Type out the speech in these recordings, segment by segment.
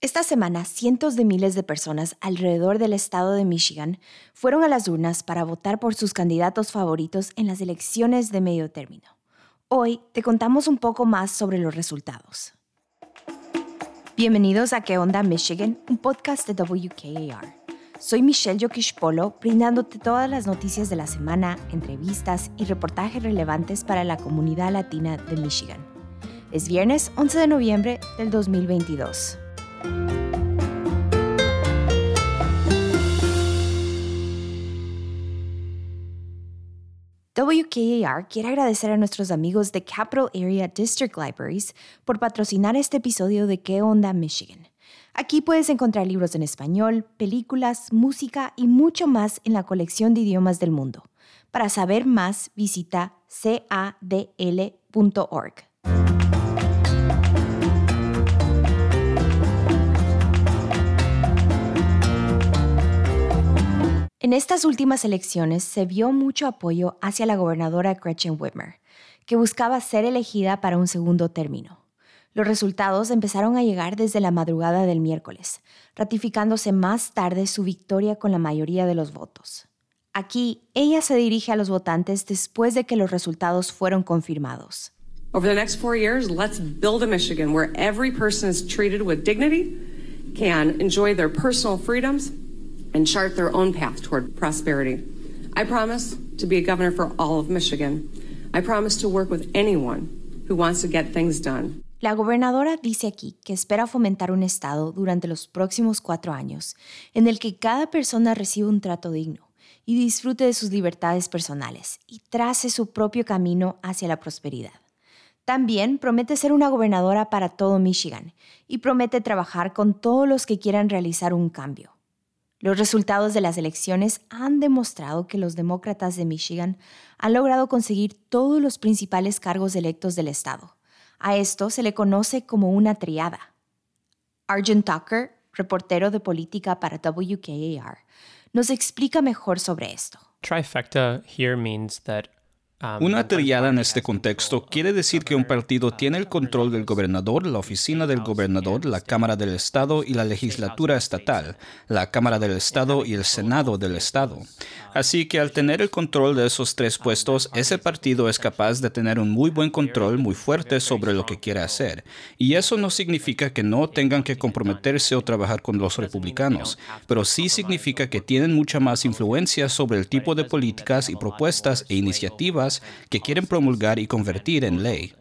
Esta semana, cientos de miles de personas alrededor del estado de Michigan fueron a las urnas para votar por sus candidatos favoritos en las elecciones de medio término. Hoy te contamos un poco más sobre los resultados. Bienvenidos a ¿Qué onda Michigan? Un podcast de WKAR. Soy Michelle Yokishpolo, brindándote todas las noticias de la semana, entrevistas y reportajes relevantes para la comunidad latina de Michigan. Es viernes 11 de noviembre del 2022. WKAR quiere agradecer a nuestros amigos de Capital Area District Libraries por patrocinar este episodio de ¿Qué onda Michigan? Aquí puedes encontrar libros en español, películas, música y mucho más en la colección de idiomas del mundo. Para saber más, visita cadl.org. En estas últimas elecciones se vio mucho apoyo hacia la gobernadora Gretchen Whitmer, que buscaba ser elegida para un segundo término. Los resultados empezaron a llegar desde la madrugada del miércoles, ratificándose más tarde su victoria con la mayoría de los votos. Aquí, ella se dirige a los votantes después de que los resultados fueron confirmados. Over the next four years, let's build a Michigan where every person is treated with dignity, can enjoy their personal freedoms, and chart their own path toward prosperity. I promise to be a governor for all of Michigan. I promise to work with anyone who wants to get things done. La gobernadora dice aquí que espera fomentar un Estado durante los próximos cuatro años en el que cada persona reciba un trato digno y disfrute de sus libertades personales y trace su propio camino hacia la prosperidad. También promete ser una gobernadora para todo Michigan y promete trabajar con todos los que quieran realizar un cambio. Los resultados de las elecciones han demostrado que los demócratas de Michigan han logrado conseguir todos los principales cargos electos del estado. A esto se le conoce como una triada. Arjun Tucker, reportero de política para WKAR, nos explica mejor sobre esto. Trifecta here means that Una triada en este contexto quiere decir que un partido tiene el control del gobernador, la oficina del gobernador, la Cámara del Estado y la legislatura estatal, la Cámara del Estado y el Senado del Estado. Así que al tener el control de esos tres puestos, ese partido es capaz de tener un muy buen control muy fuerte sobre lo que quiere hacer. Y eso no significa que no tengan que comprometerse o trabajar con los republicanos, pero sí significa que tienen mucha más influencia sobre el tipo de políticas y propuestas e iniciativas que quieren promulgar y convertir en ley.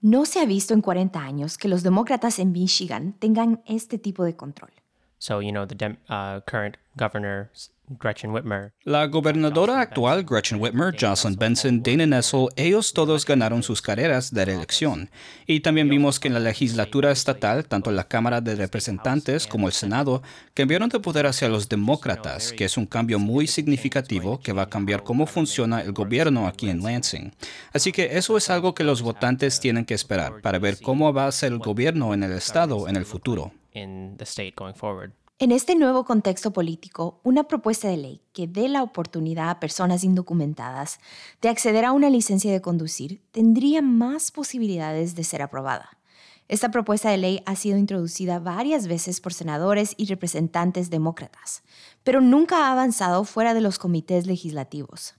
No se ha visto en 40 años que los demócratas en Michigan tengan este tipo de control. So, you know, the uh, current governor Gretchen Whitmer. La gobernadora actual Gretchen Whitmer, Jocelyn Benson, Dana Nessel, ellos todos ganaron sus carreras de reelección. Y también vimos que en la legislatura estatal, tanto la Cámara de Representantes como el Senado cambiaron de poder hacia los demócratas, que es un cambio muy significativo que va a cambiar cómo funciona el gobierno aquí en Lansing. Así que eso es algo que los votantes tienen que esperar para ver cómo va a ser el gobierno en el estado en el futuro. En este nuevo contexto político, una propuesta de ley que dé la oportunidad a personas indocumentadas de acceder a una licencia de conducir tendría más posibilidades de ser aprobada. Esta propuesta de ley ha sido introducida varias veces por senadores y representantes demócratas, pero nunca ha avanzado fuera de los comités legislativos.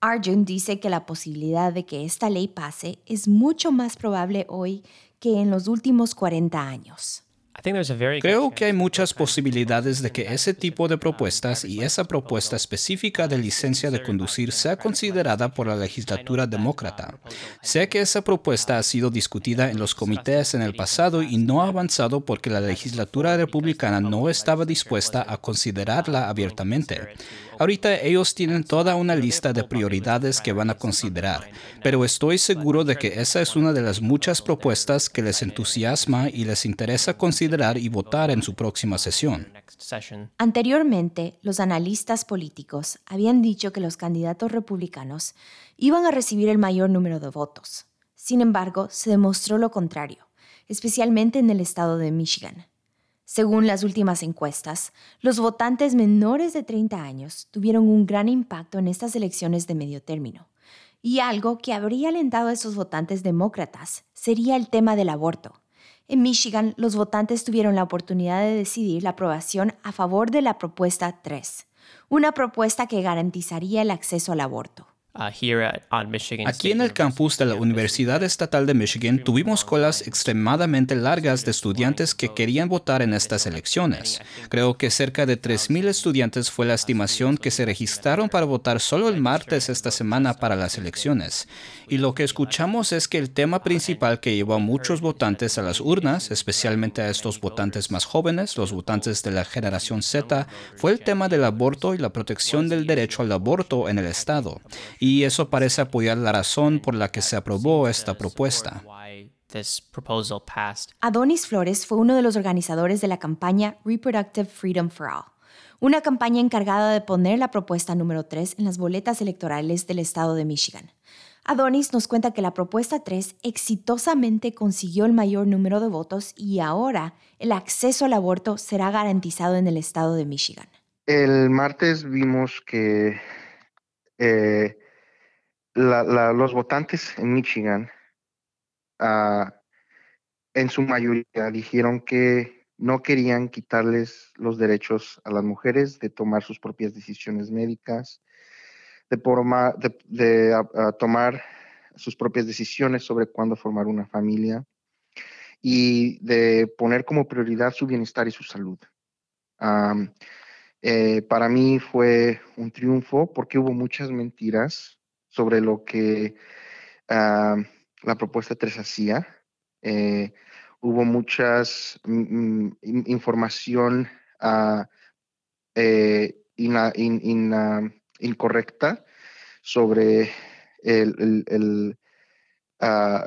Arjun dice que la posibilidad de que esta ley pase es mucho más probable hoy que en los últimos 40 años. Creo que hay muchas posibilidades de que ese tipo de propuestas y esa propuesta específica de licencia de conducir sea considerada por la legislatura demócrata. Sé que esa propuesta ha sido discutida en los comités en el pasado y no ha avanzado porque la legislatura republicana no estaba dispuesta a considerarla abiertamente. Ahorita ellos tienen toda una lista de prioridades que van a considerar, pero estoy seguro de que esa es una de las muchas propuestas que les entusiasma y les interesa considerar y votar en su próxima sesión. Anteriormente, los analistas políticos habían dicho que los candidatos republicanos iban a recibir el mayor número de votos. Sin embargo, se demostró lo contrario, especialmente en el estado de Michigan. Según las últimas encuestas, los votantes menores de 30 años tuvieron un gran impacto en estas elecciones de medio término. Y algo que habría alentado a esos votantes demócratas sería el tema del aborto. En Michigan, los votantes tuvieron la oportunidad de decidir la aprobación a favor de la propuesta 3, una propuesta que garantizaría el acceso al aborto. Uh, Aquí en el campus de la Universidad Estatal de Michigan tuvimos colas extremadamente largas de estudiantes que querían votar en estas elecciones. Creo que cerca de 3.000 estudiantes fue la estimación que se registraron para votar solo el martes esta semana para las elecciones. Y lo que escuchamos es que el tema principal que llevó a muchos votantes a las urnas, especialmente a estos votantes más jóvenes, los votantes de la generación Z, fue el tema del aborto y la protección del derecho al aborto en el Estado y eso parece apoyar la razón por la que se aprobó esta propuesta. Adonis Flores fue uno de los organizadores de la campaña Reproductive Freedom for All, una campaña encargada de poner la propuesta número 3 en las boletas electorales del estado de Michigan. Adonis nos cuenta que la propuesta 3 exitosamente consiguió el mayor número de votos y ahora el acceso al aborto será garantizado en el estado de Michigan. El martes vimos que eh, los votantes en Michigan, ah, en su mayoría, dijeron que no querían quitarles los derechos a las mujeres de tomar sus propias decisiones médicas, de, tomar sus propias decisiones sobre cuándo formar una familia y de poner como prioridad su bienestar y su salud. Eh, para mí fue un triunfo porque hubo muchas mentiras sobre lo que ah, la propuesta 3 hacía. Eh, hubo muchas mm, mm, información uh, incorrecta sobre ah,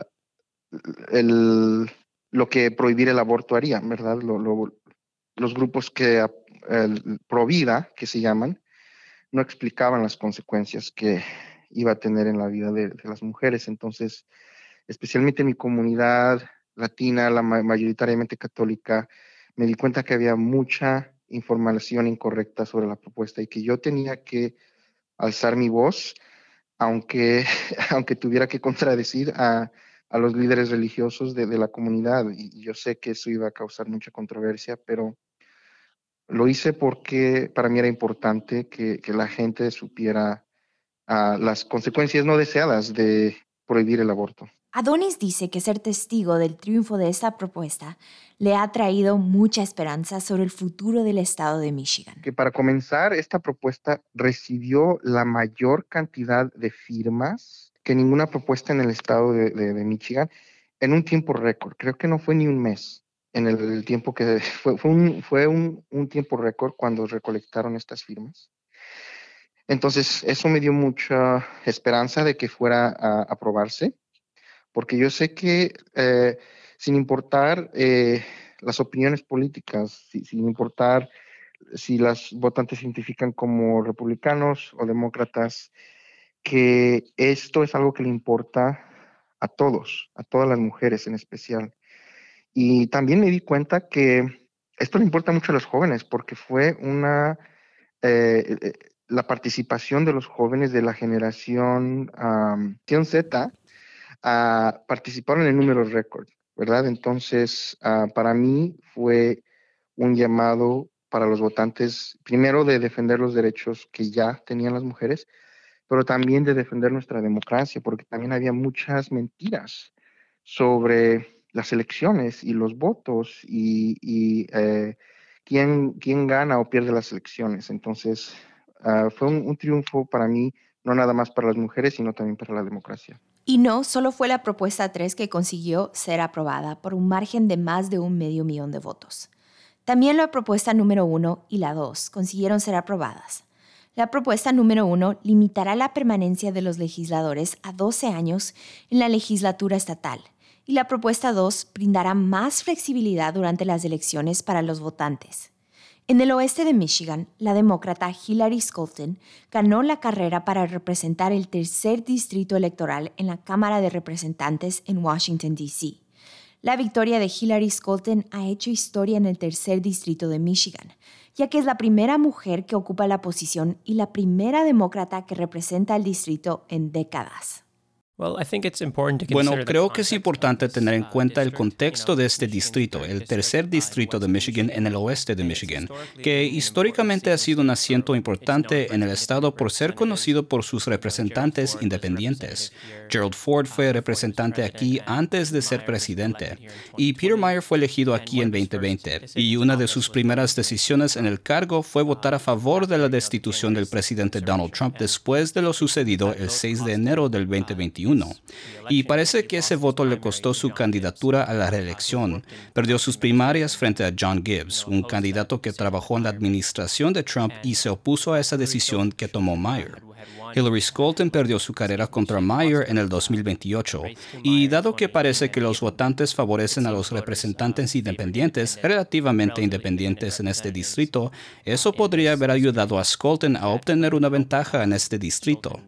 el, lo que prohibir el aborto haría, ¿verdad? los grupos que el, pro vida, que se llaman, no explicaban las consecuencias que iba a tener en la vida de, las mujeres. Entonces, especialmente en mi comunidad latina, la mayoritariamente católica, me di cuenta que había mucha información incorrecta sobre la propuesta y que yo tenía que alzar mi voz, aunque, aunque tuviera que contradecir a, a los líderes religiosos de, de, la comunidad. Y yo sé que eso iba a causar mucha controversia, pero lo hice porque para mí era importante que, que la gente supiera a las consecuencias no deseadas de prohibir el aborto. Adonis dice que ser testigo del triunfo de esta propuesta le ha traído mucha esperanza sobre el futuro del estado de Michigan. Que para comenzar, esta propuesta recibió la mayor cantidad de firmas que ninguna propuesta en el estado de, Michigan en un tiempo récord. Creo que no fue ni un mes en el, tiempo que fue, fue, un, fue un, un tiempo récord cuando recolectaron estas firmas. Entonces, eso me dio mucha esperanza de que fuera a aprobarse, porque yo sé que eh, sin importar eh, las opiniones políticas, sin importar si las votantes se identifican como republicanos o demócratas, que esto es algo que le importa a todos, a todas las mujeres en especial. Y también me di cuenta que esto le importa mucho a los jóvenes porque fue una, eh, la participación de los jóvenes de la generación Z uh, participaron en números récord, ¿verdad? Entonces, ah, para mí fue un llamado para los votantes, primero de defender los derechos que ya tenían las mujeres, pero también de defender nuestra democracia, porque también había muchas mentiras sobre las elecciones y los votos y, eh, quién, quién gana o pierde las elecciones. Entonces, Ah, fue un, triunfo para mí, no nada más para las mujeres, sino también para la democracia. Y no, solo fue la propuesta 3 que consiguió ser aprobada por un margen de más de un medio millón de votos. También la propuesta número 1 y la 2 consiguieron ser aprobadas. La propuesta número 1 limitará la permanencia de los legisladores a 12 años en la legislatura estatal y la propuesta 2 brindará más flexibilidad durante las elecciones para los votantes. En el oeste de Michigan, la demócrata Hillary Scholten ganó la carrera para representar el tercer distrito electoral en la Cámara de Representantes en Washington, D.C. La victoria de Hillary Scholten ha hecho historia en el tercer distrito de Michigan, ya que es la primera mujer que ocupa la posición y la primera demócrata que representa el distrito en décadas. Bueno, creo que es importante tener en cuenta el contexto de este distrito, el tercer distrito de Michigan en el oeste de Michigan, que históricamente ha sido un asiento importante en el estado por ser conocido por sus representantes independientes. Gerald Ford fue representante aquí antes de ser presidente y Peter Meyer fue elegido aquí en 2020 y una de sus primeras decisiones en el cargo fue votar a favor de la destitución del presidente Donald Trump después de lo sucedido el 6 de enero del 2021. Y parece que ese voto le costó su candidatura a la reelección. Perdió sus primarias frente a John Gibbs, un candidato que trabajó en la administración de Trump y se opuso a esa decisión que tomó Meyer. Hillary Scholten perdió su carrera contra Meyer en el 2028 y dado que parece que los votantes favorecen a los representantes independientes relativamente independientes en este distrito, eso podría haber ayudado a Scholten a obtener una ventaja en este distrito.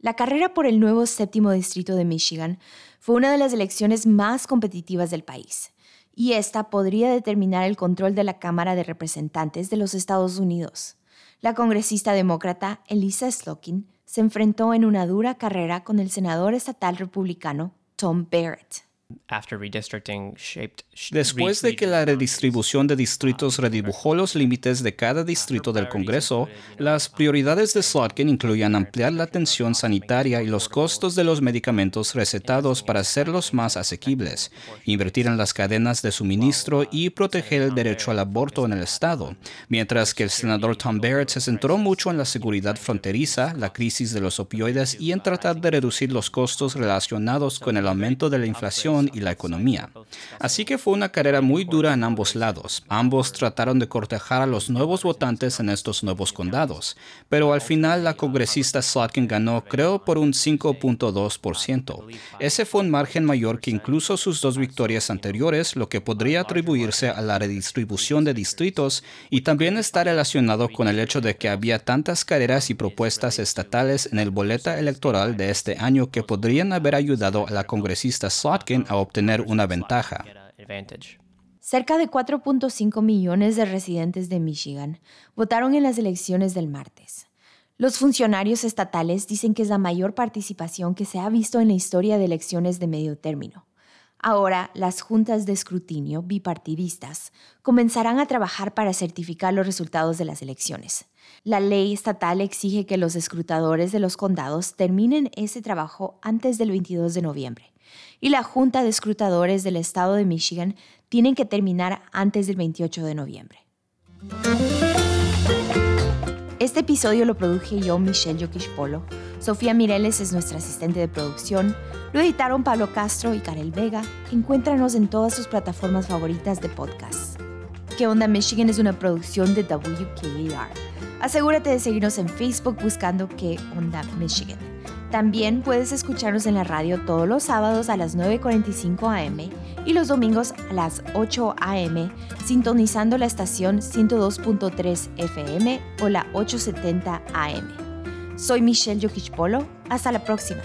La carrera por el nuevo séptimo distrito de Michigan fue una de las elecciones más competitivas del país, y esta podría determinar el control de la Cámara de Representantes de los Estados Unidos. La congresista demócrata Elisa Slotkin se enfrentó en una dura carrera con el senador estatal republicano Tom Barrett. Después de que la redistribución de distritos redibujó los límites de cada distrito del Congreso, las prioridades de Slotkin incluían ampliar la atención sanitaria y los costos de los medicamentos recetados para hacerlos más asequibles, invertir en las cadenas de suministro y proteger el derecho al aborto en el Estado, mientras que el senador Tom Barrett se centró mucho en la seguridad fronteriza, la crisis de los opioides y en tratar de reducir los costos relacionados con el aumento de la inflación y la economía. Así que fue una carrera muy dura en ambos lados. Ambos trataron de cortejar a los nuevos votantes en estos nuevos condados, pero al final la congresista Slotkin ganó creo por un 5.2%. Ese fue un margen mayor que incluso sus dos victorias anteriores, lo que podría atribuirse a la redistribución de distritos y también está relacionado con el hecho de que había tantas carreras y propuestas estatales en el boleta electoral de este año que podrían haber ayudado a la congresista Slotkin a obtener una ventaja. Cerca de 4.5 millones de residentes de Michigan votaron en las elecciones del martes. Los funcionarios estatales dicen que es la mayor participación que se ha visto en la historia de elecciones de medio término. Ahora, las juntas de escrutinio bipartidistas comenzarán a trabajar para certificar los resultados de las elecciones. La ley estatal exige que los escrutadores de los condados terminen ese trabajo antes del 22 de noviembre y la Junta de Escrutadores del Estado de Michigan tienen que terminar antes del 28 de noviembre. Este episodio lo produje yo, Michelle Yokish Polo. Sofía Mireles es nuestra asistente de producción. Lo editaron Pablo Castro y Karel Vega. Encuéntranos en todas sus plataformas favoritas de podcast. ¿Qué onda Michigan es una producción de WKAR. Asegúrate de seguirnos en Facebook buscando ¿Qué onda Michigan? También puedes escucharnos en la radio todos los sábados a las 9.45 am y los domingos a las 8 am, sintonizando la estación 102.3 FM o la 870 am. Soy Michelle Yokichpolo. Hasta la próxima.